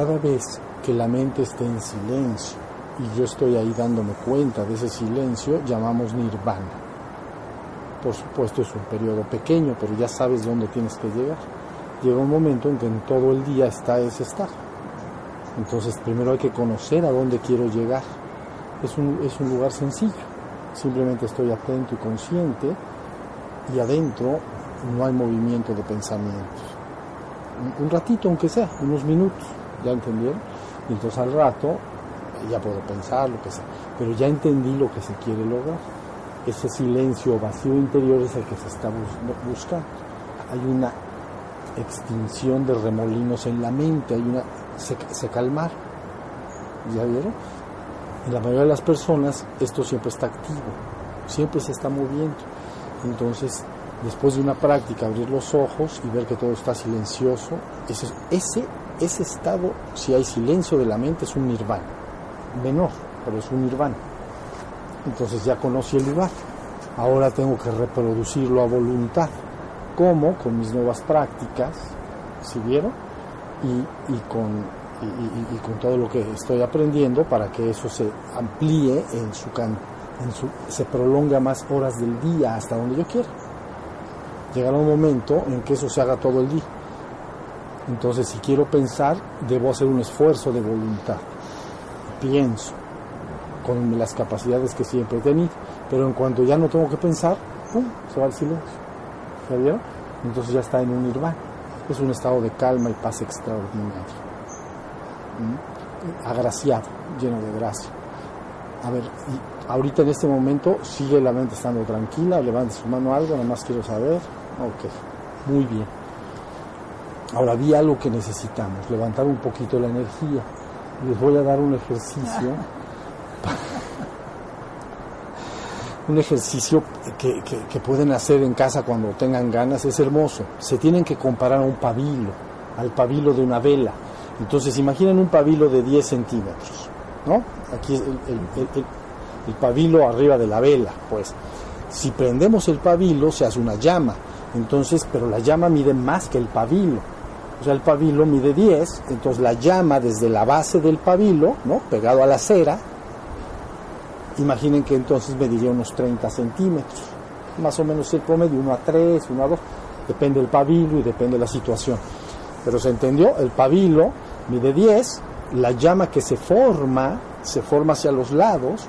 cada vez que la mente esté en silencio y yo estoy ahí dándome cuenta de ese silencio, llamamos nirvana. Por supuesto es un periodo pequeño, pero ya sabes dónde tienes que llegar. Llega un momento en que en todo el día está ese estado. Entonces primero hay que conocer a dónde quiero llegar. Es un, es un lugar sencillo. Simplemente estoy atento y consciente y adentro no hay movimiento de pensamientos. Un, un ratito aunque sea, unos minutos, ¿ya entendieron? Y entonces al rato ya puedo pensar lo que sea, pero ya entendí lo que se quiere lograr. Ese silencio vacío interior es el que se está bus- buscando. Hay una extinción de remolinos en la mente, hay una se, se calmar. ¿Ya vieron? En la mayoría de las personas esto siempre está activo, siempre se está moviendo. Entonces, después de una práctica, abrir los ojos y ver que todo está silencioso, ese, ese, ese estado, si hay silencio de la mente, es un nirvana. Menor, pero es un nirvana. Entonces ya conocí el lugar. Ahora tengo que reproducirlo a voluntad. ¿Cómo? Con mis nuevas prácticas, ¿si vieron? Y, y con, y, y- con todo lo que estoy aprendiendo para que eso se amplíe en su, can- en su se prolongue a más horas del día hasta donde yo quiera. Llegará un momento en que eso se haga todo el día. Entonces, si quiero pensar, debo hacer un esfuerzo de voluntad. Pienso con las capacidades que siempre he tenido, pero en cuanto ya no tengo que pensar, ¡pum! se va el silencio. ¿Ya vieron? Entonces ya está en un nirvana. Es un estado de calma y paz extraordinario. ¿Mm? Agraciado, lleno de gracia. A ver, y ahorita en este momento sigue la mente estando tranquila, levante su mano algo, nada más quiero saber. Ok, muy bien. Ahora vi algo que necesitamos, levantar un poquito la energía. Les voy a dar un ejercicio. un ejercicio que, que- que pueden hacer en casa cuando tengan ganas, es hermoso. Se tienen que comparar a un pabilo, al pabilo de una vela. Entonces imaginen un pabilo de 10 centímetros, ¿no? Aquí es el, el- el- el- el pabilo arriba de la vela, pues. Si prendemos el pabilo se hace una llama, entonces, pero la llama mide más que el pabilo. O sea, el pabilo mide 10, entonces la llama desde la base del pabilo, ¿no? Pegado a la cera, imaginen que entonces mediría unos 30 centímetros. Más o menos el promedio, 1 a 3, 1 a 2, depende del pabilo y depende de la situación. Pero se entendió, el pabilo mide 10, la llama que se forma, se forma hacia los lados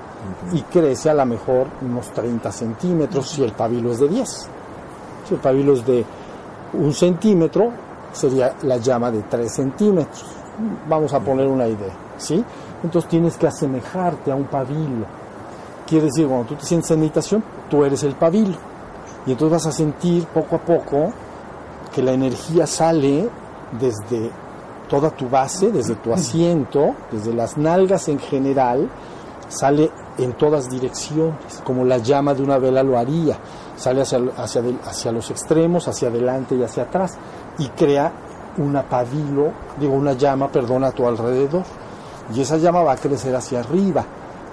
y crece a lo mejor unos 30 centímetros si el pabilo es de 10. Si el pabilo es de un centímetro, sería la llama de 3 centímetros. Vamos a poner una idea, ¿sí? Entonces tienes que asemejarte a un pabilo. Quiere decir, cuando tú te sientes en meditación, tú eres el pabilo. Y entonces vas a sentir poco a poco que la energía sale desde toda tu base, desde tu asiento, desde las nalgas en general, sale en todas direcciones, como la llama de una vela lo haría. Sale hacia, hacia, hacia los extremos, hacia adelante y hacia atrás, y crea una pabilo, digo, una llama, perdón, a tu alrededor. Y esa llama va a crecer hacia arriba,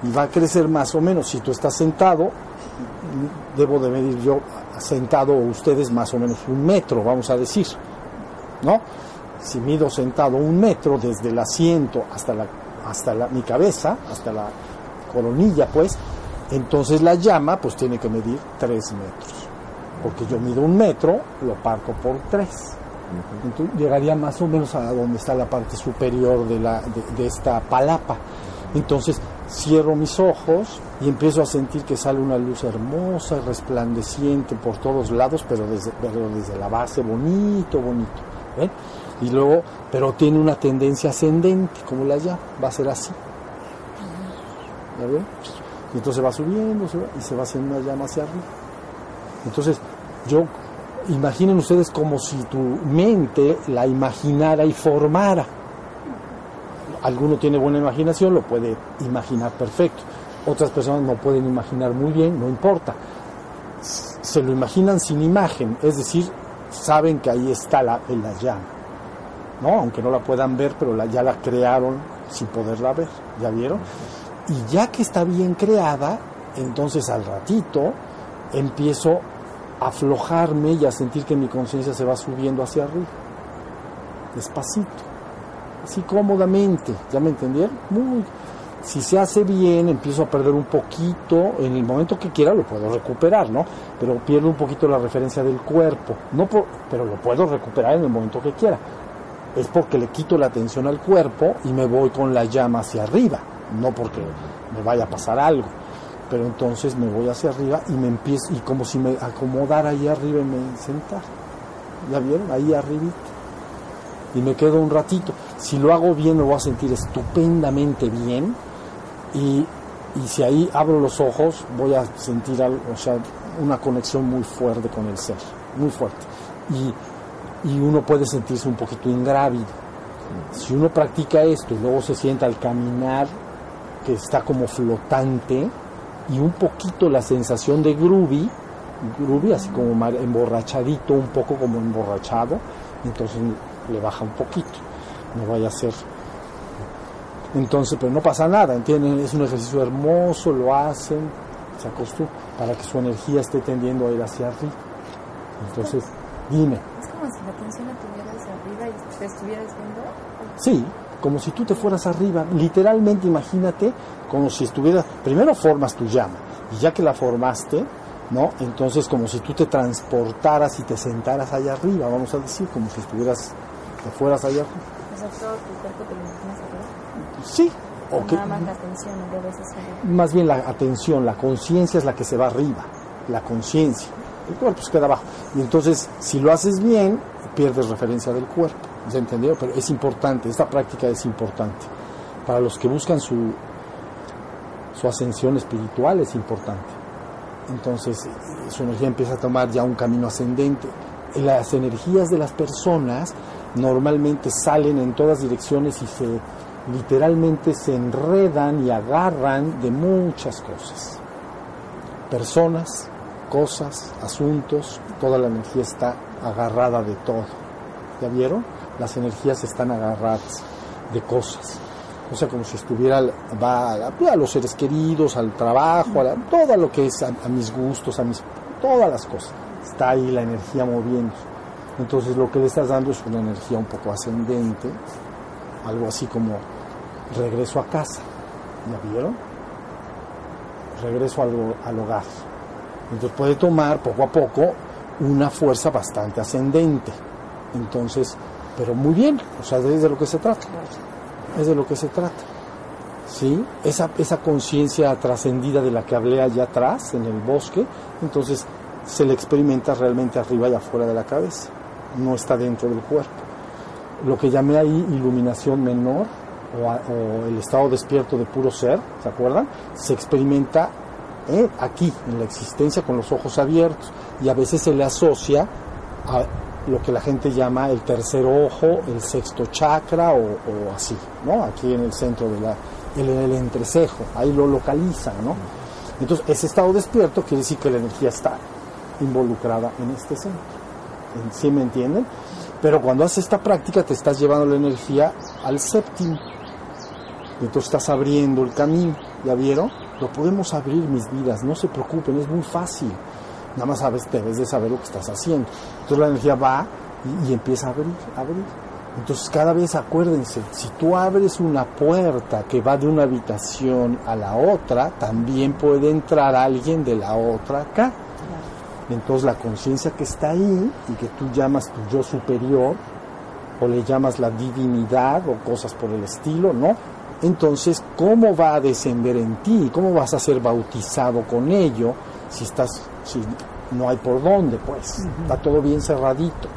y va a crecer más o menos. Si tú estás sentado, debo de medir yo sentado o ustedes más o menos un metro, vamos a decir, ¿no? Si mido sentado un metro desde el asiento hasta la, hasta la, mi cabeza, hasta la coronilla, pues, entonces la llama pues tiene que medir tres metros, porque yo mido un metro, lo parto por tres. Entonces llegaría más o menos a donde está la parte superior de, la, de, de esta palapa. Entonces cierro mis ojos y empiezo a sentir que sale una luz hermosa, resplandeciente por todos lados, pero desde, pero desde la base, bonito, bonito. ¿ven? Y luego, pero tiene una tendencia ascendente, como la llama, va a ser así. ¿Ya ven? Y entonces va subiendo y se va haciendo una llama hacia arriba. Entonces, yo, imaginen ustedes como si tu mente la imaginara y formara alguno tiene buena imaginación, lo puede imaginar perfecto. Otras personas no pueden imaginar muy bien, no importa. Se lo imaginan sin imagen, es decir, saben que ahí está la, la llama. ¿no? Aunque no la puedan ver, pero la, ya la crearon sin poderla ver, ¿ya vieron? Y ya que está bien creada, entonces al ratito empiezo a aflojarme y a sentir que mi conciencia se va subiendo hacia arriba, despacito así cómodamente, ¿ya me entendieron? Muy, si se hace bien, empiezo a perder un poquito, en el momento que quiera lo puedo recuperar, ¿no? Pero pierdo un poquito la referencia del cuerpo, no por, pero lo puedo recuperar en el momento que quiera. Es porque le quito la atención al cuerpo y me voy con la llama hacia arriba, no porque me vaya a pasar algo. Pero entonces me voy hacia arriba y me empiezo, y como si me acomodara ahí arriba y me sentar. ¿Ya vieron? Ahí arribita. Y me quedo un ratito. Si lo hago bien, me voy a sentir estupendamente bien y, y si ahí abro los ojos voy a sentir algo, o sea, una conexión muy fuerte con el ser, muy fuerte. Y, y uno puede sentirse un poquito ingrávido. Si uno practica esto y luego se sienta al caminar, que está como flotante, y un poquito la sensación de groovy, groovy así como emborrachadito, un poco como emborrachado, entonces le baja un poquito. No vaya a ser entonces, pero no pasa nada, ¿entienden? Es un ejercicio hermoso, lo hacen, se acostumbran, para que su energía esté tendiendo a ir hacia arriba. Entonces, dime. ¿Es como si la atención la tuvieras arriba y te estuvieras viendo? Sí, como si tú te fueras arriba. Literalmente, imagínate como si estuvieras. Primero formas tu llama, y ya que la formaste, ¿no? Entonces, como si tú te transportaras y te sentaras allá arriba, vamos a decir, como si estuvieras, te fueras allá arriba. O sea, todo tu cuerpo te lo imaginas arriba. Sí. O que- más la atención, arriba. más bien la atención, la conciencia es la que se va arriba, la conciencia. El cuerpo se queda abajo. Y entonces, si lo haces bien, pierdes referencia del cuerpo. ¿Se entendió? Pero es importante, esta práctica es importante. Para los que buscan su, su ascensión espiritual es importante. Entonces, su energía empieza a tomar ya un camino ascendente. Las energías de las personas normalmente salen en todas direcciones y se literalmente se enredan y agarran de muchas cosas. Personas, cosas, asuntos, toda la energía está agarrada de todo. ¿Ya vieron? Las energías están agarradas de cosas. O sea, como si estuviera, va a, a los seres queridos, al trabajo, a la- todo lo que es a, a mis gustos, a mis, todas las cosas. Está ahí la energía moviendo. Entonces lo que le estás dando es una energía un poco ascendente, algo así como regreso a casa. ¿Ya vieron? Regreso al, al hogar. Entonces puede tomar poco a poco una fuerza bastante ascendente. Entonces, pero muy bien, o sea, es de lo que se trata. Es de lo que se trata. ¿Sí? Esa, esa conciencia trascendida de la que hablé allá atrás, en el bosque, entonces se le experimenta realmente arriba y afuera de la cabeza. No está dentro del cuerpo. Lo que llamé ahí iluminación menor o, a- o el estado despierto de puro ser, ¿se acuerdan? Se experimenta eh, aquí, en la existencia, con los ojos abiertos. Y a veces se le asocia a lo que la gente llama el tercer ojo, el sexto chakra o, o así, ¿no? Aquí en el centro de la, el, el entrecejo, ahí lo localiza, ¿no? Entonces, ese estado despierto quiere decir que la energía está involucrada en este centro. ¿En- ¿Sí me entienden? Pero cuando haces esta práctica te estás llevando la energía al séptimo. Entonces estás abriendo el camino. ¿Ya vieron? Lo podemos abrir mis vidas, no se preocupen, es muy fácil. Nada más sabes, debes de saber lo que estás haciendo. Entonces la energía va y, y empieza a abrir, a abrir. Entonces cada vez acuérdense, si tú abres una puerta que va de una habitación a la otra, también puede entrar alguien de la otra acá. Entonces la conciencia que está ahí y que tú llamas tu yo superior, o le llamas la divinidad o cosas por el estilo, ¿no? Entonces, ¿cómo va a descender en ti? ¿Cómo vas a ser bautizado con ello si estás, si no hay por dónde, pues? Está todo bien cerradito.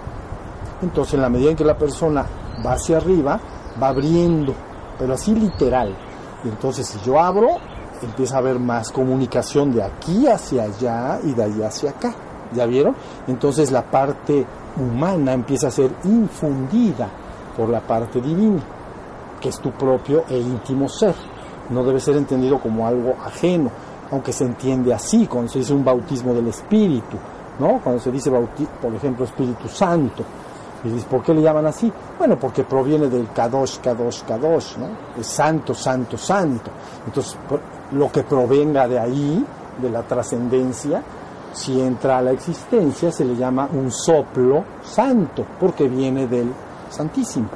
Entonces, en la medida en que la persona va hacia arriba, va abriendo, pero así literal. Y entonces, si yo abro, empieza a haber más comunicación de aquí hacia allá y de allá hacia acá. ¿Ya vieron? Entonces, la parte humana empieza a ser infundida por la parte divina, que es tu propio e íntimo ser. No debe ser entendido como algo ajeno, aunque se entiende así cuando se dice un bautismo del Espíritu, ¿no? Cuando se dice, por ejemplo, Espíritu Santo. Y dices, ¿por qué le llaman así? Bueno, porque proviene del Kadosh, Kadosh, Kadosh, ¿no? Es santo, santo, santo. Entonces, lo que provenga de ahí, de la trascendencia, si entra a la existencia, se le llama un soplo santo, porque viene del Santísimo.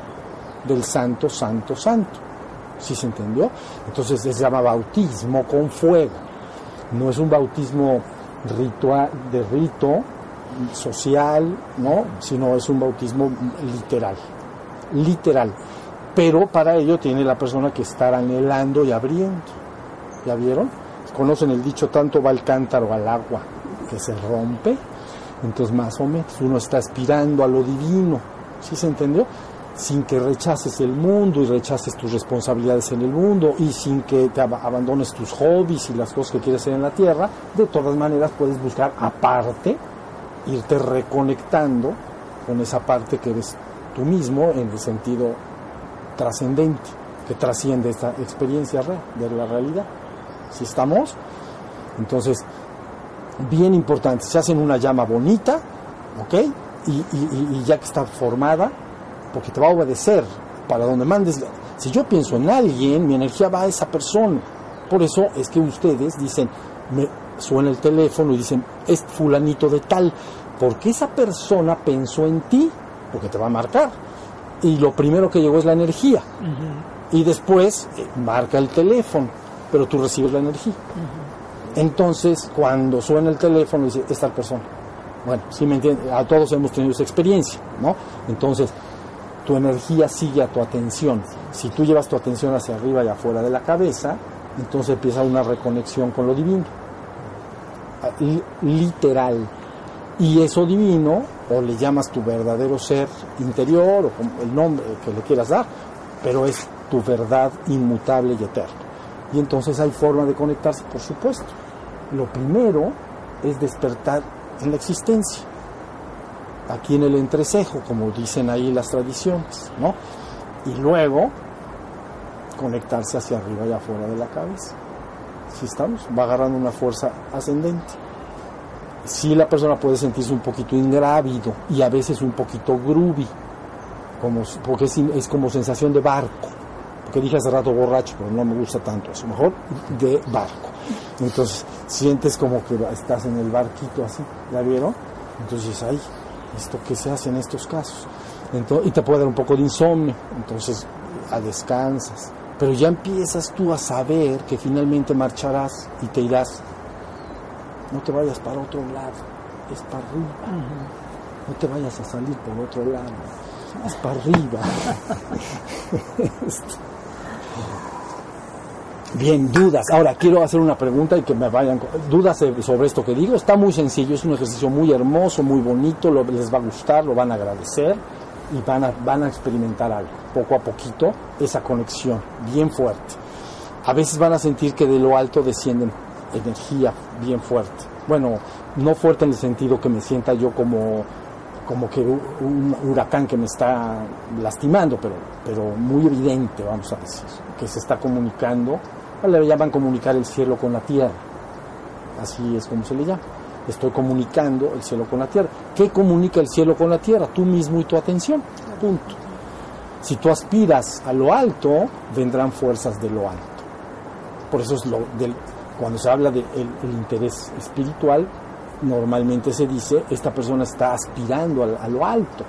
del santo, santo, santo. ¿Sí se entendió? Entonces se llama bautismo con fuego. No es un bautismo ritual, de rito social, ¿no? Sino es un bautismo literal. Literal. Pero para ello tiene la persona que estar anhelando y abriendo. ¿Ya vieron? Conocen el dicho, tanto va el cántaro al agua que se rompe. Entonces más o menos uno está aspirando a lo divino. ¿Sí se entendió? Sin que rechaces el mundo y rechaces tus responsabilidades en el mundo y sin que te abandones tus hobbies y las cosas que quieres hacer en la tierra, de todas maneras puedes buscar aparte, irte reconectando con esa parte que eres tú mismo en el sentido trascendente, que trasciende esta experiencia de la realidad. Si estamos, entonces, bien importante, se hacen una llama bonita, ¿ok? y ya que está formada, porque te va a obedecer para donde mandes. Si yo pienso en alguien, mi energía va a esa persona. Por eso es que ustedes dicen, me suena el teléfono y dicen, es fulanito de tal, porque esa persona pensó en ti, porque te va a marcar. Y lo primero que llegó es la energía. Y después eh, marca el teléfono, pero tú recibes la energía. Entonces, cuando suena el teléfono, dice, esta persona. Bueno, si me entiendes, a todos hemos tenido esa experiencia, ¿no? Entonces, tu energía sigue a tu atención. Si tú llevas tu atención hacia arriba y afuera de la cabeza, entonces empieza una reconexión con lo divino. Ah, literal. Y eso divino, o le llamas tu verdadero ser interior, o el nombre que le quieras dar, pero es tu verdad inmutable y eterna. Y entonces hay forma de conectarse, por supuesto. Lo primero es despertar en la existencia aquí en el entrecejo, como dicen ahí las tradiciones, ¿no? Y luego conectarse hacia arriba y afuera de la cabeza. Si estamos, va agarrando una fuerza ascendente. Si la persona puede sentirse un poquito ingrávido y a veces un poquito groovy, como, porque es, es como sensación de barco. Porque dije hace rato borracho, pero no me gusta tanto eso. Mejor de barco. Entonces sientes como que estás en el barquito así, ¿ya vieron? Entonces ahí esto que se hace en estos casos. y te puede dar un poco de insomnio, entonces a descansas. Pero ya empiezas tú a saber que finalmente marcharás y te irás. No te vayas para otro lado, es para arriba. No te vayas a salir por otro lado, es para arriba. Bien, dudas. Ahora quiero hacer una pregunta y que me vayan. Dudas sobre esto que digo. Está muy sencillo, es un ejercicio muy hermoso, muy bonito, les va a gustar, lo van a agradecer y van a, van a experimentar algo, poco a poquito, esa conexión bien fuerte. A veces van a sentir que de lo alto descienden energía bien fuerte. Bueno, no fuerte en el sentido que me sienta yo como como que un huracán que me está lastimando, pero, pero muy evidente, vamos a decir, que se está comunicando le llaman comunicar el cielo con la tierra. Así es como se le llama. Estoy comunicando el cielo con la tierra. ¿Qué comunica el cielo con la tierra? Tú mismo y tu atención. Punto. Si tú aspiras a lo alto, vendrán fuerzas de lo alto. Por eso es lo del, cuando se habla del interés espiritual, normalmente se dice, esta persona está aspirando a, a lo alto.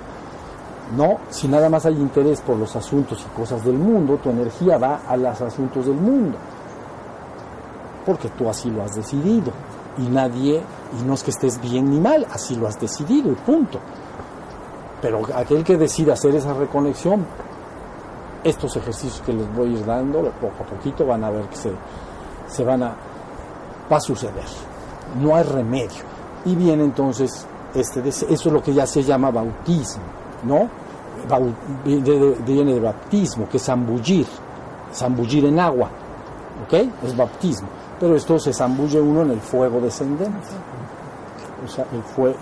No, si nada más hay interés por los asuntos y cosas del mundo, tu energía va a los asuntos del mundo porque tú así lo has decidido. Y nadie, y no es que estés bien ni mal, así lo has decidido y punto. Pero aquel que decida hacer esa reconexión, estos ejercicios que les voy a ir dando, poco a poquito van a ver que se, se van a, va a suceder. No hay remedio. Y viene entonces, este, eso es lo que ya se llama bautismo, ¿no? Viene de bautismo, que es zambullir, zambullir en agua, ¿ok? Es bautismo pero esto se zambulle uno en el fuego descendente. O sea,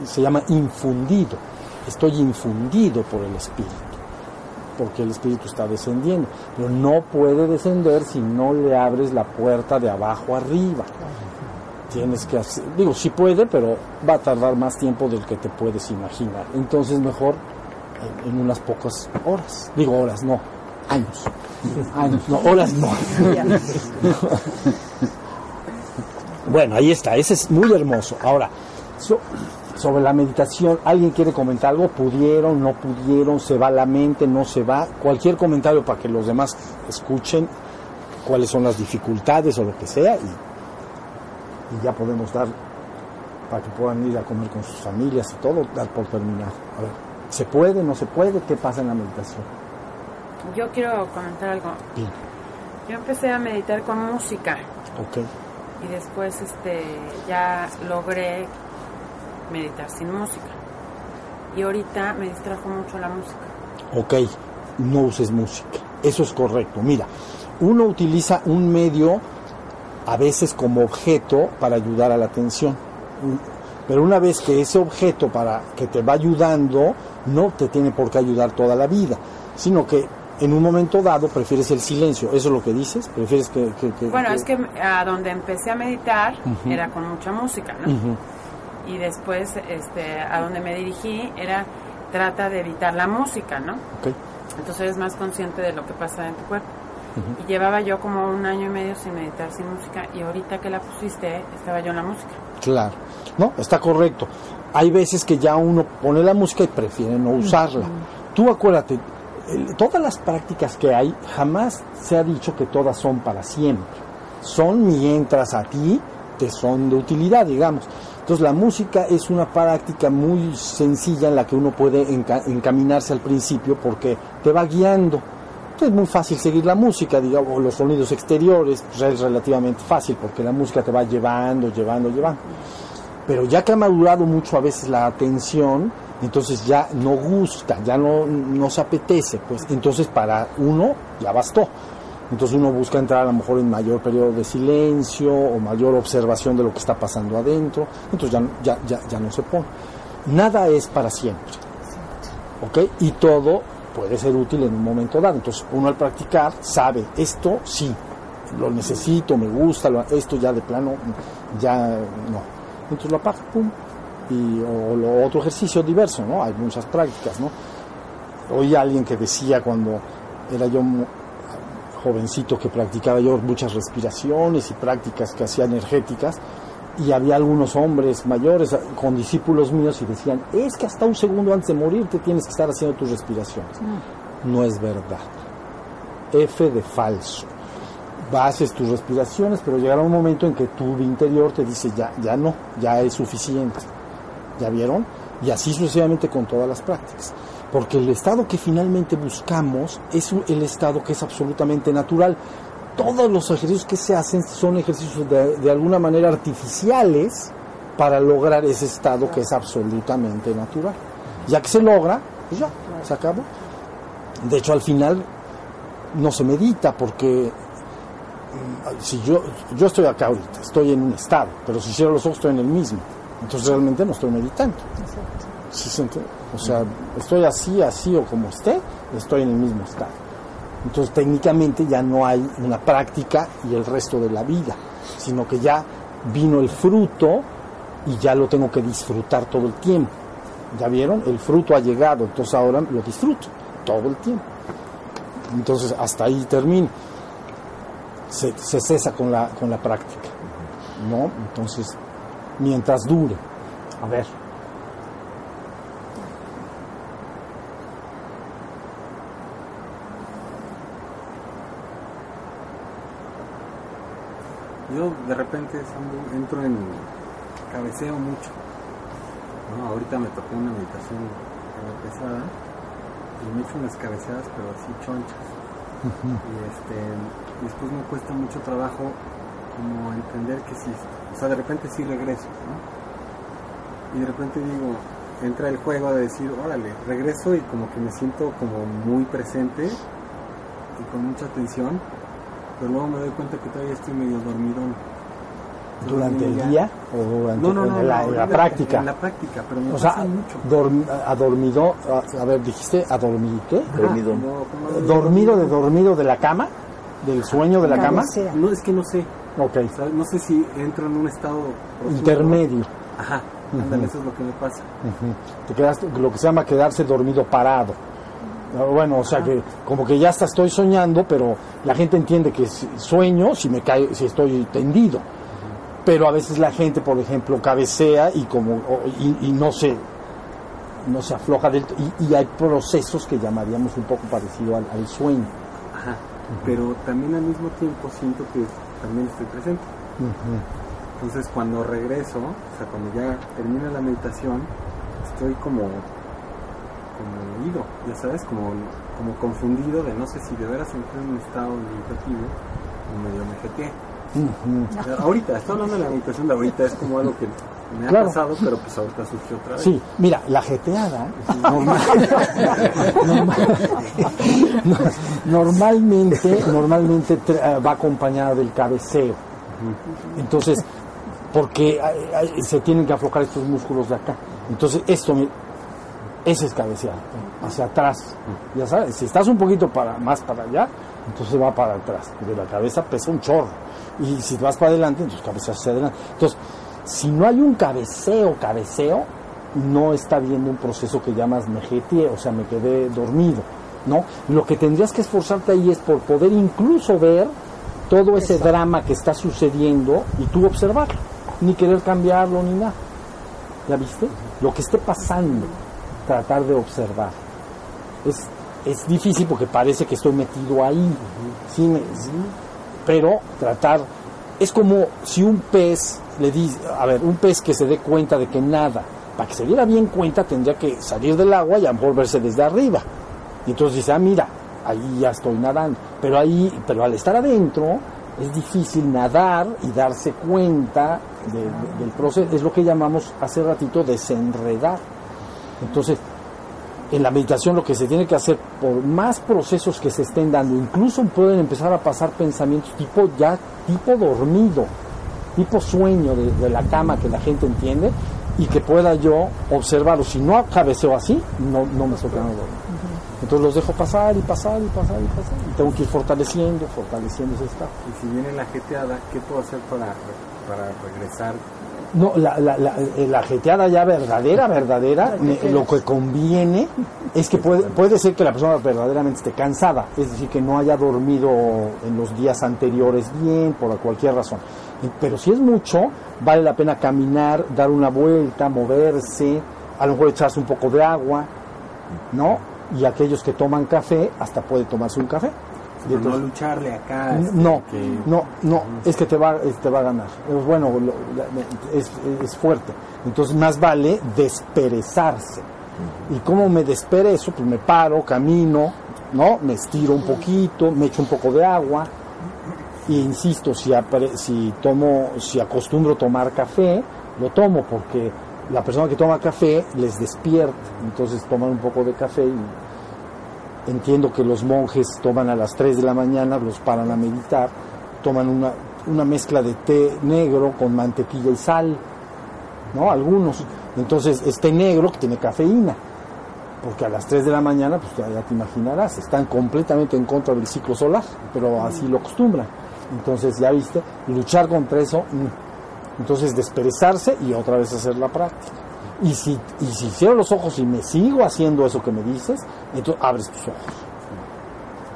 se llama infundido. Estoy infundido por el Espíritu, porque el Espíritu está descendiendo. Pero no puede descender si no le abres la puerta de abajo arriba. Tienes que hacer, digo, sí puede, pero va a tardar más tiempo del que te puedes imaginar. Entonces mejor en, en unas pocas horas. Digo horas, no, años. Años, no, horas no. Bueno, ahí está, ese es muy hermoso. Ahora, So- sobre la meditación, ¿alguien quiere comentar algo? ¿Pudieron, no pudieron? ¿Se va la mente, no se va? Cualquier comentario para que los demás escuchen cuáles son las dificultades o lo que sea y, y ya podemos dar para que puedan ir a comer con sus familias y todo, dar por terminar. A ver, ¿se puede, no se puede? ¿Qué pasa en la meditación? Yo quiero comentar algo. Bien, Yo empecé a meditar con música ok, y después este ya logré meditar sin música. Y ahorita me distrajo mucho la música. ok, no uses música. Eso es correcto. Mira, uno utiliza un medio a veces como objeto para ayudar a la atención. Pero una vez que ese objeto para que te va ayudando no te tiene por qué ayudar toda la vida, sino que en un momento dado prefieres el silencio. ¿Eso es lo que dices? ¿Prefieres que...? que- que- Bueno, que- es que a donde empecé a meditar era con mucha música, ¿no? Y después este a donde me dirigí era trata de evitar la música, ¿no? ok, Entonces eres más consciente de lo que pasa en tu cuerpo. Y llevaba yo como un año y medio sin meditar sin música y ahorita que la pusiste estaba yo en la música. Claro. No, está correcto. Hay veces que ya uno pone la música y prefiere no usarla. Tú acuérdate, todas las prácticas que hay, jamás se ha dicho que todas son para siempre. Son mientras a ti te son de utilidad, digamos. Entonces la música es una práctica muy sencilla en la que uno puede enca- encaminarse al principio porque te va guiando. Es muy fácil seguir la música, digamos, los sonidos exteriores, pues es relativamente fácil porque la música te va llevando, llevando, llevando. Pero ya que ha madurado mucho a veces la atención, entonces ya no gusta, ya no nos apetece, pues entonces para uno ya bastó. Entonces uno busca entrar a lo mejor en mayor periodo de silencio o mayor observación de lo que está pasando adentro, entonces ya, ya, ya, ya no se pone. Nada es para siempre. ¿ok? Y todo puede ser útil en un momento dado. Entonces uno al practicar sabe, esto sí, lo necesito, me gusta, esto ya de plano, ya no. Entonces lo apaga, pum. Y, o lo otro ejercicio diverso, ¿no? Hay muchas prácticas, ¿no? Oí a alguien que decía cuando era yo jovencito que practicaba yo muchas respiraciones y prácticas que hacía energéticas y había algunos hombres mayores con discípulos míos y decían, es que hasta un segundo antes de morir te tienes que estar haciendo tus respiraciones. No es verdad. F de falso. Haces tus respiraciones, pero llegará un momento en que tu interior te dice, ya, ya no, ya es suficiente. ¿Ya vieron? Y así sucesivamente con todas las prácticas. Porque el estado que finalmente buscamos es el estado que es absolutamente natural. Todos los ejercicios que se hacen son ejercicios de, de alguna manera artificiales para lograr ese estado que es absolutamente natural. Ya que se logra, pues ya, se acabó. De hecho, al final no se medita porque mm, si yo, yo estoy acá ahorita, estoy en un estado, pero si cierro los ojos estoy en el mismo. Entonces realmente no estoy meditando. ¿Sí se? O sea, estoy así, así o como esté, estoy en el mismo estado. Entonces técnicamente ya no hay una práctica y el resto de la vida, sino que ya vino el fruto y ya lo tengo que disfrutar todo el tiempo. ¿Ya vieron? El fruto ha llegado, entonces ahora lo disfruto todo el tiempo. Entonces hasta ahí termina. Se, se cesa con la, con la práctica. ¿No? Entonces, mientras dure. A ver. Yo de repente entro en cabeceo mucho. ¿no? Ahorita me tocó una meditación pesada y me echo unas cabeceadas pero así chonchas. Y este después me cuesta mucho trabajo como entender que sí, o sea, de repente sí regreso, ¿no? Y de repente digo, entra el juego de decir, órale, regreso y como que me siento como muy presente y con mucha atención, pero luego me doy cuenta que todavía estoy medio dormidón. ¿Durante el Ya- día o durante No, no, no, en la, en práctica? En la práctica, pero me O pasa sea, mucho. dorm- adormido, a, a ver, dijiste adormido, ¿qué? Dormido. Ah. ¿Dormido de dormido de la cama? ¿Del sueño de la cama? No, es que no sé. Ok, O sea, no sé si entro en un estado profundo. intermedio. Ajá, ándale, eso es lo que me pasa. Ujú. Te quedas, lo que se llama quedarse dormido parado. Ah, Bueno, o sea que como que ya hasta estoy soñando, pero la gente entiende que sueño si me cae, si estoy tendido. pero a veces la gente, por ejemplo, cabecea y como y, y no se no se afloja del y, y hay procesos que llamaríamos un poco parecido al, al sueño. Ajá. Pero también al mismo tiempo siento que también estoy presente. Entonces cuando regreso, o sea, cuando ya termina la meditación, estoy como, como ido, ya sabes, como, como confundido de no sé si de veras entré en un estado meditativo o medio me jeteé. O sea, Ahorita, estoy hablando de la meditación de ahorita, es como algo que me ha Claro. pasado, pero pues ahorita surgió otra vez. Sí, mira, la jeteada normal- normal- normalmente, normalmente eh, va acompañada del cabeceo. Entonces, porque se tienen que aflojar estos músculos de acá. Entonces, esto, ese es cabecear, hacia atrás. Ya sabes, si estás un poquito para, más para allá, entonces va para atrás. De la cabeza pesa un chorro. Y si vas para adelante, entonces cabeceas hacia adelante. Entonces, si no hay un cabeceo, cabeceo, no está viendo un proceso que llamas mejetie, o sea, me quedé dormido, ¿no? Lo que tendrías que esforzarte ahí es por poder incluso ver todo ese drama que está sucediendo y tú observarlo, ni querer cambiarlo ni nada. ¿Ya viste? Lo que esté pasando, tratar de observar. Es, es difícil porque parece que estoy metido ahí, sí, pero tratar, es como si un pez le dice, a ver, un pez que se dé cuenta de que nada, para que se diera bien cuenta tendría que salir del agua y a lo mejor verse desde arriba. Y entonces dice, ah, mira, ahí ya estoy nadando. Pero ahí, pero al estar adentro, es difícil nadar y darse cuenta de- de- del proceso. Es lo que llamamos hace ratito desenredar. Entonces, en la meditación lo que se tiene que hacer, por más procesos que se estén dando, incluso pueden empezar a pasar pensamientos tipo ya, tipo dormido, tipo sueño de, de la cama que la gente entiende y que pueda yo observarlo. Si no cabeceo así, no, no me estoy quedando dormido. Entonces los dejo pasar y pasar y pasar y pasar. Y tengo que ir fortaleciendo, fortaleciendo ese estado. Y si viene la jeteada, ¿qué puedo hacer para, para regresar? No, la, la, la, la jeteada ya verdadera, verdadera, lo que conviene es que puede, puede ser que la persona verdaderamente esté cansada, es decir, que no haya dormido en los días anteriores bien, por cualquier razón. Pero si es mucho, vale la pena caminar, dar una vuelta, moverse, a lo mejor echarse un poco de agua, ¿no? Y aquellos que toman café, hasta puede tomarse un café. Y no lucharle acá. este, no, que- no, no, es que te va, te va a ganar. Es bueno, es, es fuerte. Entonces más vale desperezarse. ¿Y cómo me desperezo? Pues me paro, camino, ¿no? Me estiro un poquito, me echo un poco de agua. Y insisto, si, apre- si tomo, si acostumbro tomar café, lo tomo porque la persona que toma café les despierta. Entonces toman un poco de café y entiendo que los monjes toman a las 3 de la mañana, los paran a meditar, toman una, una mezcla de té negro con mantequilla y sal, ¿no? Algunos. Entonces, este negro que tiene cafeína, porque a las 3 de la mañana, pues ya, ya te imaginarás, están completamente en contra del ciclo solar, pero así lo acostumbran. Entonces, ya viste, luchar contra eso, mm. entonces desperezarse y otra vez hacer la práctica. Y si, y si cierro los ojos y me sigo haciendo eso que me dices, entonces abres tus ojos.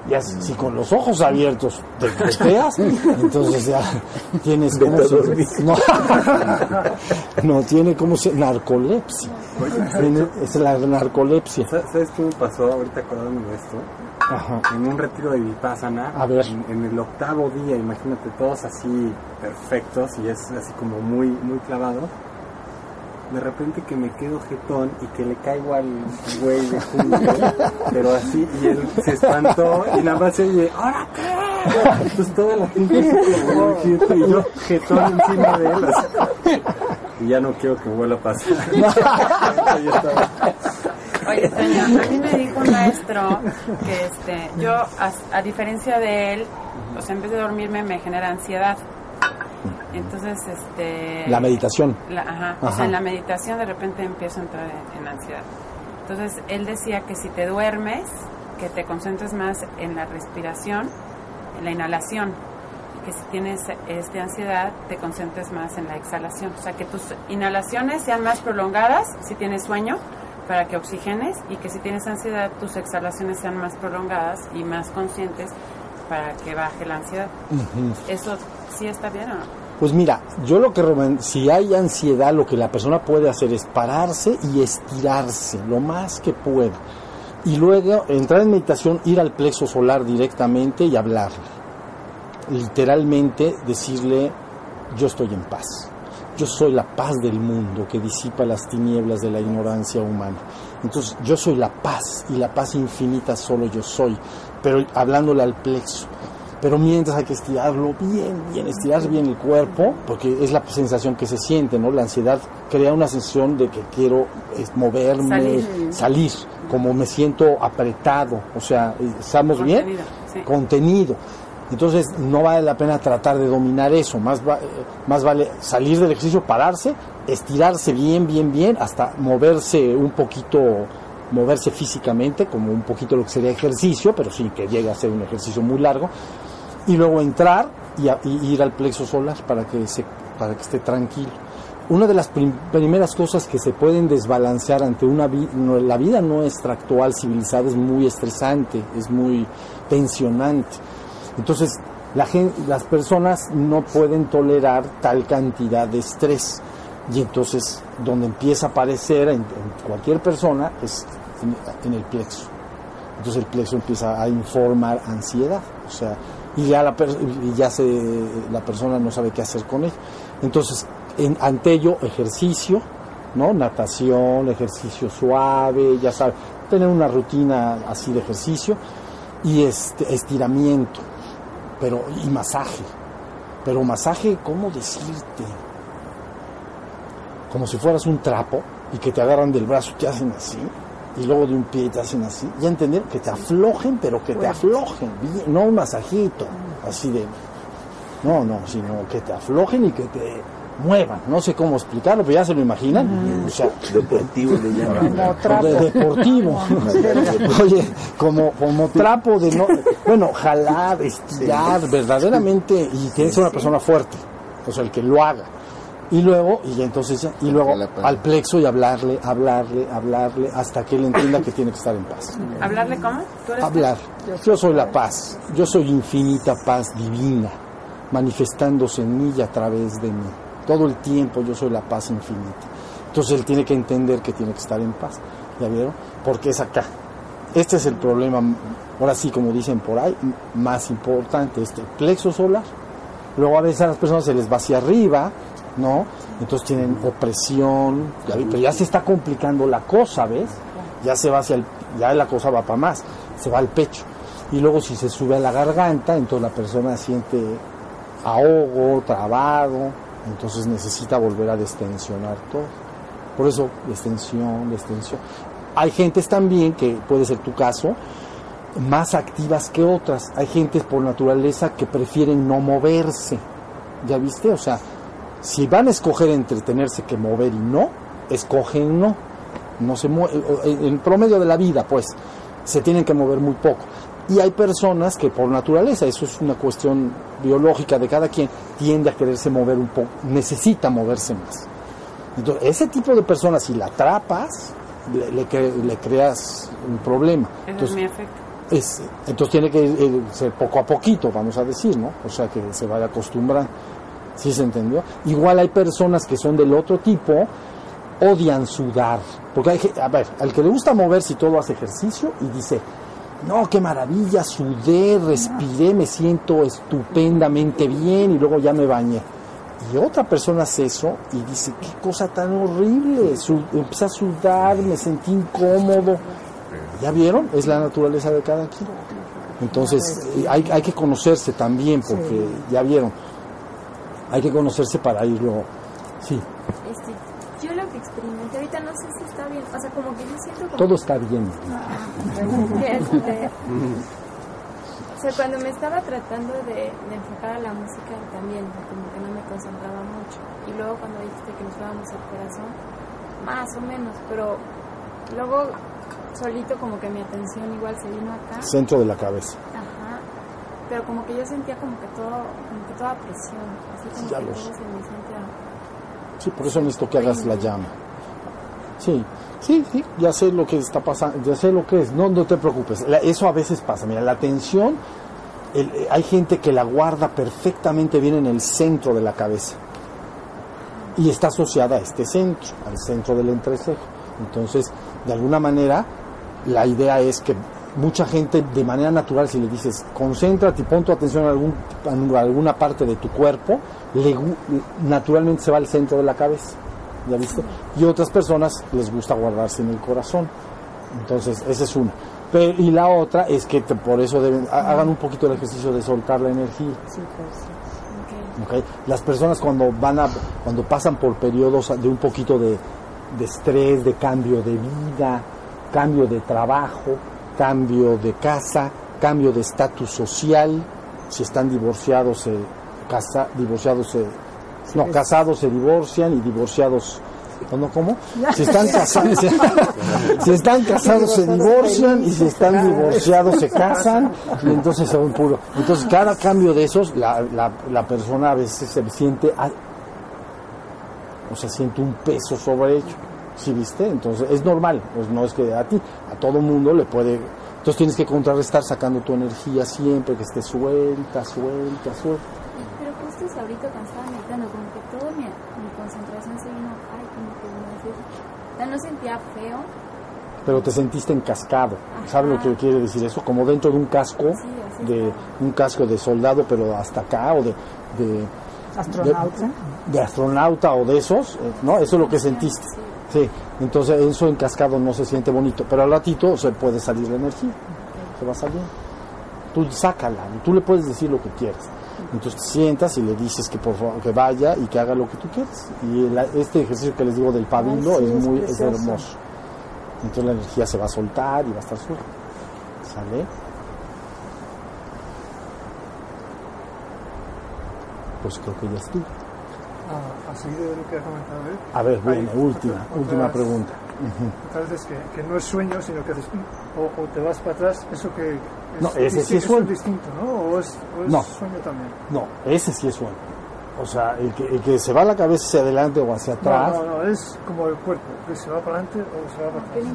Ya si si con los ojos abiertos te golpeas, entonces ya tienes como si- no, no tiene como se narcolepsia. Tiene- es la narcolepsia. ¿Sa- ¿Sabes qué me pasó ahorita acordándome de esto? Ajá. En un retiro de Vipassana, A ver. En, en el octavo día, imagínate, todos así perfectos y es así como muy, muy clavado. De repente que me quedo jetón y que le caigo al güey de junto, pero así, y él se espantó y nada más se oye, ¿ahora qué? Entonces toda la gente como quieto y yo jetón encima de él. así. Y ya no quiero que vuelva a pasar. Ahí estaba. Oye, Toño, a mí me dijo un maestro que este, yo, a, a diferencia de él, o sea, en vez de dormirme me genera ansiedad. Entonces, este... La meditación. La- ajá, O sea, en la meditación de repente empiezo a entrar en, en ansiedad. Entonces, él decía que si te duermes, que te concentres más en la respiración, en la inhalación. Y que si tienes este, ansiedad, te concentres más en la exhalación. O sea, que tus inhalaciones sean más prolongadas si tienes sueño, para que oxigenes. Y que si tienes ansiedad, tus exhalaciones sean más prolongadas y más conscientes para que baje la ansiedad. ¿Eso sí está bien o no? Pues mira, yo lo que si hay ansiedad, lo que la persona puede hacer es pararse y estirarse lo más que pueda. Y luego entrar en meditación, ir al plexo solar directamente y hablarle. Literalmente decirle, yo estoy en paz. Yo soy la paz del mundo que disipa las tinieblas de la ignorancia humana. Entonces, yo soy la paz y la paz infinita solo yo soy, pero hablándole al plexo. Pero mientras hay que estirarlo bien, bien, estirar bien el cuerpo, porque es la sensación que se siente, ¿no? La ansiedad crea una sensación de que quiero moverme, Salir. salir, como me siento apretado, o sea, ¿estamos bien? Contenido, sí. Contenido. Entonces no vale la pena tratar de dominar eso, más, va- más vale salir del ejercicio, pararse, estirarse bien, bien, bien, hasta moverse un poquito, moverse físicamente, como un poquito lo que sería ejercicio, pero sin que llegue a ser un ejercicio muy largo, y luego entrar y, a- y ir al plexo solar para que, se, para que esté tranquilo. Una de las prim- primeras cosas que se pueden desbalancear ante una vida, la vida nuestra actual civilizada es muy estresante, es muy tensionante. Entonces, la las personas no pueden tolerar tal cantidad de estrés. Y entonces, donde empieza a aparecer en, en cualquier persona es en, en el plexo. Entonces el plexo empieza a informar ansiedad, o sea, y ya la, y ya se, la persona no sabe qué hacer con él. Entonces, en, ante ello, ejercicio, ¿no? Natación, ejercicio suave, ya sabe, tener una rutina así de ejercicio y este estiramiento, pero y masaje. Pero masaje, ¿cómo decirte? Como si fueras un trapo y que te agarran del brazo y te hacen así y luego de un pie te hacen así. Ya entender que te aflojen, pero que te aflojen, no un masajito, así de no, no, sino que te aflojen y que te muevan. No sé cómo explicarlo, pero ya se lo imaginan. O sea, Deportivo le llaman. Como trapo. de deportivo. Oye, como, como trapo de no. Bueno, jalar, estirar, verdaderamente. Y tiene que ser una persona fuerte. O sea, el que lo haga. Y luego, y entonces, ya- y luego al plexo y hablarle, hablarle, hablarle, hasta que él entienda que tiene que estar en paz. ¿Hablarle cómo? ¿Tú eres Hablar. Yo soy la paz. Yo soy infinita paz divina, manifestándose en mí y a través de mí. Todo el tiempo yo soy la paz infinita. Entonces él tiene que entender que tiene que estar en paz. ¿Ya vieron? Porque es acá. Este es el problema, ahora sí, como dicen por ahí, más importante, este plexo solar. Luego a veces a las personas se les va hacia arriba, ¿no? Entonces tienen opresión, ya pero ya se está complicando la cosa, ¿ves? Ya se va hacia el, ya la cosa va para más, se va al pecho. Y luego si se sube a la garganta, entonces la persona siente ahogo, trabado, entonces necesita volver a destensionar todo. Por eso, destensión, destensión. Hay gentes también, que puede ser tu caso, más activas que otras. Hay gentes por naturaleza que prefieren no moverse. ¿Ya viste? O sea, si van a escoger entre tenerse que mover y no, escogen no. No se mue- en en promedio de la vida, pues, se tienen que mover muy poco. Y hay personas que por naturaleza, eso es una cuestión biológica de cada quien, tiende a quererse mover un poco, necesita moverse más. Entonces, ese tipo de personas, si la atrapas, le, le cre- le creas un problema. Ese es Entonces, mi efecto. es- entonces tiene que eh, ser poco a poquito, vamos a decir, ¿no? O sea, que se vaya acostumbrando. ¿Sí se entendió? Igual hay personas que son del otro tipo, odian sudar. Porque hay, a ver, al que le gusta moverse y todo hace ejercicio y dice, no, qué maravilla, sudé, respiré, me siento estupendamente bien y luego ya me bañé. Y otra persona hace eso y dice, qué cosa tan horrible, su- empecé a sudar, me sentí incómodo. ¿Ya vieron? Es la naturaleza de cada quien. Entonces, eh, hay, hay que conocerse también, porque ya vieron, hay que conocerse para irlo. Sí, Este, yo lo que experimenté ahorita no sé si está bien, o sea, como que yo siento como todo está bien. que este, o sea, cuando me estaba tratando de, de enfocar a la música también, como que no me concentraba mucho. Y luego cuando dijiste que nos fuéramos al corazón, más o menos, pero luego solito como que mi atención igual se vino acá. Centro de la cabeza. Ajá. Pero como que yo sentía como que todo, como que toda presión, así como Ya que todo se me sentía Sí, por eso necesito que hagas la llama. Sí, sí, sí, ya sé lo que está pasando, ya sé lo que es, no, no te preocupes. La- eso a veces pasa, mira, la tensión el- eh, hay gente que la guarda perfectamente bien en el centro de la cabeza y está asociada a este centro, al centro del entrecejo. Entonces, de alguna manera, la idea es que mucha gente, de manera natural, si le dices, concéntrate y pon tu atención en, algún, alguna parte de tu cuerpo, le naturalmente se va al centro de la cabeza. ¿Ya viste? Y otras personas les gusta guardarse en el corazón. Entonces, esa es una. Pero, y la otra es que te- por eso deben, ha- hagan un poquito el ejercicio de soltar la energía. Sí, pues, sí. Ok. ¿ok? Las personas cuando van a, cuando pasan por periodos de un poquito de, de estrés, de cambio de vida, cambio de trabajo, cambio de casa, cambio de estatus social, si están divorciados se casa, divorciados se, no, casados se divorcian y divorciados ¿o no cómo? Si están casados, si están casados se divorcian y si están divorciados se casan y entonces son puro. Entonces cada cambio de esos la, la, la persona a veces se siente a- o sea, siente un peso sobre ello. ¿Sí viste? Entonces es normal, pues no es que a ti, a todo mundo le puede entonces tienes que contrarrestar sacando tu energía siempre que esté suelta, suelta, suelta. Pero justo es ahorita cuando estaba meditando, como que toda mi, mi concentración se vino, ay, como que no sé, o sea, no sentía feo, pero te sentiste encascado. ¿Sabes lo que quiere decir eso? Como dentro de un casco, Sí, así de un casco de soldado, pero hasta acá, o de, de, Astronauta. de, de astronauta o de esos, eh, ¿no? Eso es lo que sentiste. Sí, entonces eso en cascado no se siente bonito, pero al ratito se puede salir la energía, se va saliendo. Tú sácala, tú le puedes decir lo que quieras. Entonces te sientas y le dices que por favor que vaya y que haga lo que tú quieras. Y el- este ejercicio que les digo del pabilo Ay, sí, es muy es hermoso. Entonces la energía se va a soltar y va a estar suelta. ¿Sale? Pues creo que ya estuvo. A, a seguir de lo que ha comentado él. A ver, bueno, última, otras- última pregunta. Otras veces que, que no es sueño, sino que haces o, o te vas para atrás, eso que es, No, ese sí es sueño. distinto, ¿no? O es, o es No. sueño también. No, ese sí es sueño. O sea, el que, el que se va la cabeza hacia adelante o hacia atrás, No, no, no, es como el cuerpo, que se va para adelante o se va para atrás.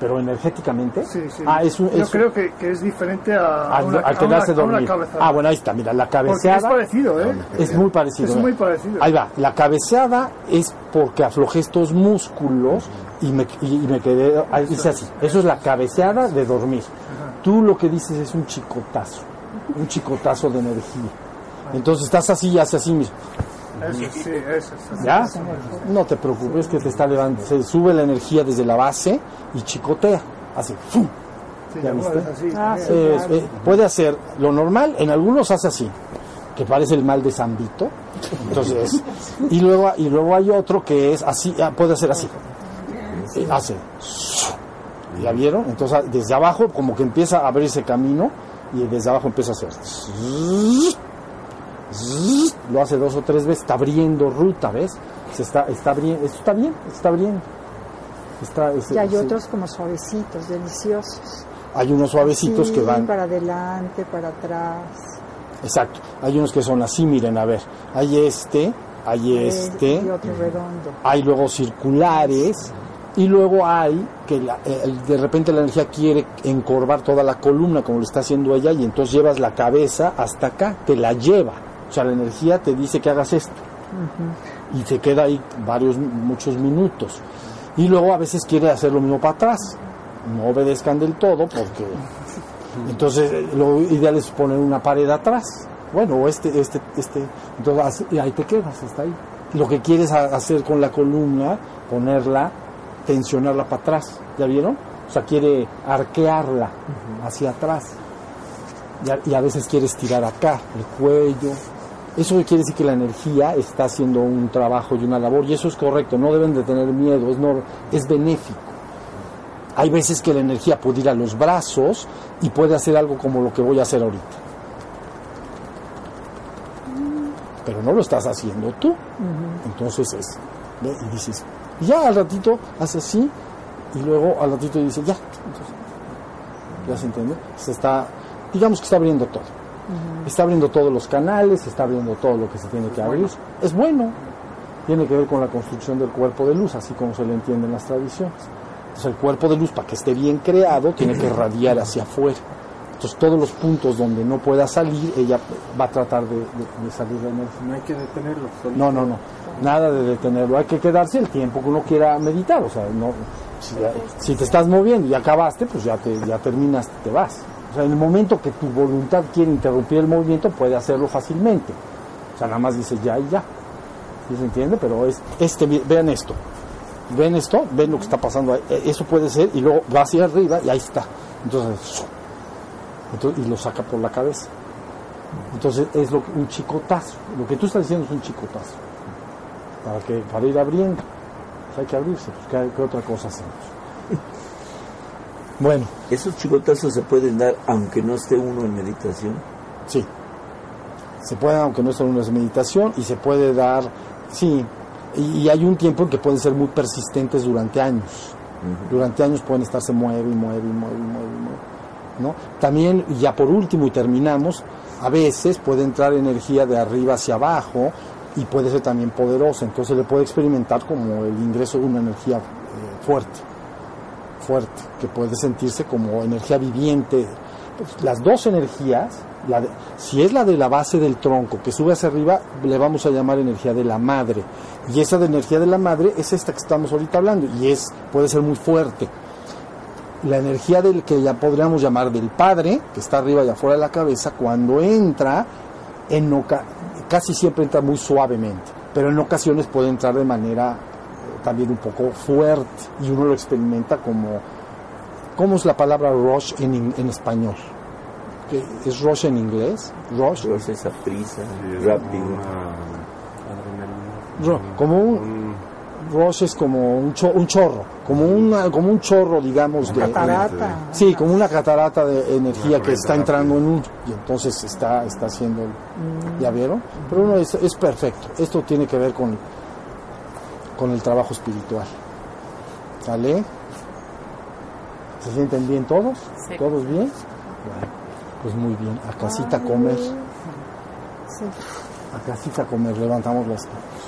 pero energéticamente. Sí, sí. Ah, es un, Yo es creo que, que es diferente a, al, una, al a una- quedarse a una cabezada. Ah, bueno, ahí está, mira, la Porque es cabeceada parecido, ¿eh? es muy parecido. Es ¿eh? muy parecido. Ahí va, la cabeceada es porque aflojé estos músculos y me, y, y me quedé, ahí dice así, eso es la cabeceada de dormir. Tú lo que dices es un chicotazo, un chicotazo de energía. Entonces estás así y haces así mismo. Eso, sí, eso. eso. ¿Ya? No te preocupes que te está levantando. Se sube la energía desde la base y chicotea. Así. ¡fum! Ah. Es- eh, puede hacer lo normal, en algunos hace así, que parece el mal de Zambito. Entonces, y luego, y luego hay otro que es así, ah, puede hacer así. Eh, hace. ¿Ya vieron? Entonces, desde abajo, como que empieza a abrirse camino, y desde abajo empieza a hacer. Lo hace dos o tres veces, está abriendo ruta, ¿ves? Se está, está abriendo, esto está bien, está abriendo. Está, es- Y hay sí. otros como suavecitos, deliciosos. Hay unos suavecitos Sí, que van para adelante, para atrás. Exacto. Hay unos que son así, miren, a ver. Hay este, hay este, Y otro redondo. hay luego circulares y luego hay que la- eh, de repente la energía quiere encorvar toda la columna como lo está haciendo ella y entonces llevas la cabeza hasta acá, te la lleva. O sea, la energía te dice que hagas esto y se queda ahí varios, muchos minutos. Y luego a veces quiere hacer lo mismo para atrás. No obedezcan del todo porque entonces lo ideal es poner una pared atrás. Bueno, o este, este, este, entonces ahí te quedas, hasta ahí. Lo que quieres ha- hacer con la columna, ponerla, tensionarla para atrás, ¿ya vieron? O sea, quiere arquearla hacia atrás. Y a, y a veces quiere estirar acá, el cuello. Eso quiere decir que la energía está haciendo un trabajo y una labor, y eso es correcto, no deben de tener miedo, es, nor- es benéfico. Hay veces que la energía puede ir a los brazos y puede hacer algo como lo que voy a hacer ahorita. Pero no lo estás haciendo tú. Entonces es, ¿ve? y dices, y ya al ratito hace así, y luego al ratito dice, ya. Entonces, ¿Ya se entiende? Se está, digamos que está abriendo todo. Está abriendo todos los canales, está abriendo todo lo que se tiene que abrir. Es bueno. Tiene que ver con la construcción del cuerpo de luz, así como se le entiende en las tradiciones. Entonces el cuerpo de luz, para que esté bien creado, tiene que radiar hacia afuera. Entonces todos los puntos donde no pueda salir, ella va a tratar de, de- de salir la energía. No hay que detenerlo. No, no, no. Nada de detenerlo. Hay que quedarse el tiempo que uno quiera meditar. O sea, no, si, si te estás moviendo y acabaste, pues ya, te, ya terminas, te vas. O sea, en el momento que tu voluntad quiere interrumpir el movimiento, puede hacerlo fácilmente. O sea, nada más dices ya y ya. ¿Sí se entiende? Pero es, este, vean esto. Ven esto, ven lo que está pasando ahí. E- Eso puede ser, y luego va hacia arriba y ahí está. Entonces, y lo saca por la cabeza. Entonces es un chicotazo. Lo que tú estás diciendo es un chicotazo. Para, que, para ir abriendo. Pues hay que abrirse. Pues, ¿qué, qué otra cosa hacemos? Bueno, ¿Esos chicotazos se pueden dar aunque no esté uno en meditación? sí. Se puede, aunque no sea una meditación, y se puede dar, sí. Y, y hay un tiempo en que pueden ser muy persistentes durante años. Durante años pueden estarse mueve y mueve y mueve y mueve y mueve. ¿no? También, ya por último y terminamos, a veces puede entrar energía de arriba hacia abajo y puede ser también poderosa, entonces le puede experimentar como el ingreso de una energía eh, fuerte, fuerte, que puede sentirse como energía viviente. Pues, las dos energías, si es la de la base del tronco que sube hacia arriba, le vamos a llamar energía de la madre. Y esa de energía de la madre es esta que estamos ahorita hablando y es puede ser muy fuerte la energía del que ya podríamos llamar del padre, que está arriba y afuera de la cabeza, cuando entra, en oca- casi siempre entra muy suavemente, pero en ocasiones puede entrar de manera también un poco fuerte y uno lo experimenta como, ¿cómo es la palabra rush en, in- en español? ¿Qué- ¿Es rush en inglés? Rush. Pero es esa prisa, rápido. como una un rush es como un, cho- un chorro, como, una, como un chorro, digamos, de, Catarata. Sí, como una catarata de energía Una que está entrando en un y entonces está está haciendo el- ya vieron, pero uno es, es perfecto. Esto tiene que ver con con el trabajo espiritual. ¿Sale? ¿Se sienten bien todos? Sí. ¿Todos bien? Bueno, pues muy bien. A casita comer. Sí. A casita comer. Levantamos las manos.